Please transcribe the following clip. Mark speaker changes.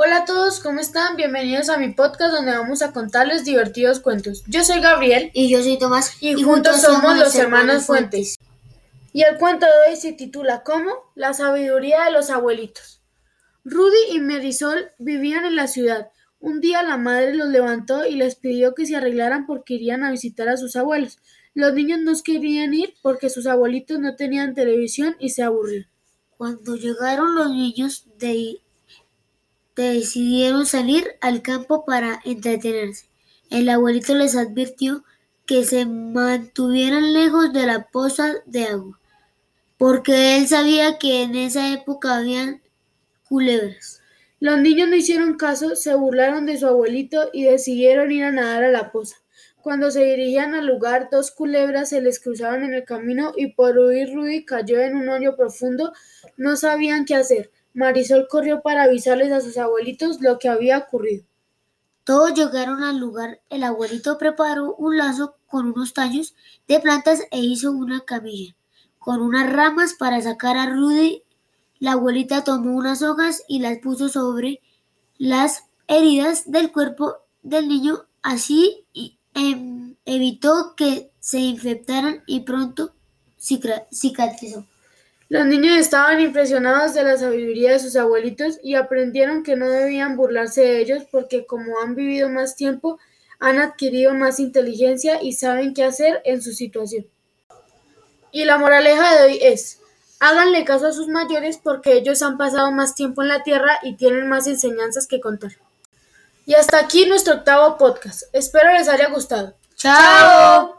Speaker 1: Hola a todos, ¿cómo están? Bienvenidos a mi podcast donde vamos a contarles divertidos cuentos. Yo soy Gabriel
Speaker 2: Y yo soy Tomás.
Speaker 1: y, juntos somos los hermanos Fuentes. Y el cuento de hoy se titula ¿Cómo? La sabiduría de los abuelitos. Rudy y Marisol vivían en la ciudad. Un día la madre los levantó y les pidió que se arreglaran porque irían a visitar a sus abuelos. Los niños no querían ir porque sus abuelitos no tenían televisión y se aburrían.
Speaker 2: Cuando llegaron los niños de- decidieron salir al campo para entretenerse. El abuelito les advirtió que se mantuvieran lejos de la poza de agua, porque él sabía que en esa época habían culebras.
Speaker 1: Los niños no hicieron caso, se burlaron de su abuelito y decidieron ir a nadar a la poza. Cuando se dirigían al lugar, dos culebras se les cruzaron en el camino y por huir Rudy cayó en un hoyo profundo. No sabían qué hacer. Marisol corrió para avisarles a sus abuelitos lo que había ocurrido.
Speaker 2: Todos llegaron al lugar. El abuelito preparó un lazo con unos tallos de plantas e hizo una camilla con unas ramas para sacar a Rudy. La abuelita tomó unas hojas y las puso sobre las heridas del cuerpo del niño. Así em, evitó que se infectaran y pronto cicatrizó.
Speaker 1: Los niños estaban impresionados de la sabiduría de sus abuelitos y aprendieron que no debían burlarse de ellos porque como han vivido más tiempo, han adquirido más inteligencia y saben qué hacer en su situación. Y la moraleja de hoy es, háganle caso a sus mayores porque ellos han pasado más tiempo en la tierra y tienen más enseñanzas que contar. Y hasta aquí nuestro octavo podcast. Espero les haya gustado.
Speaker 2: ¡Chao!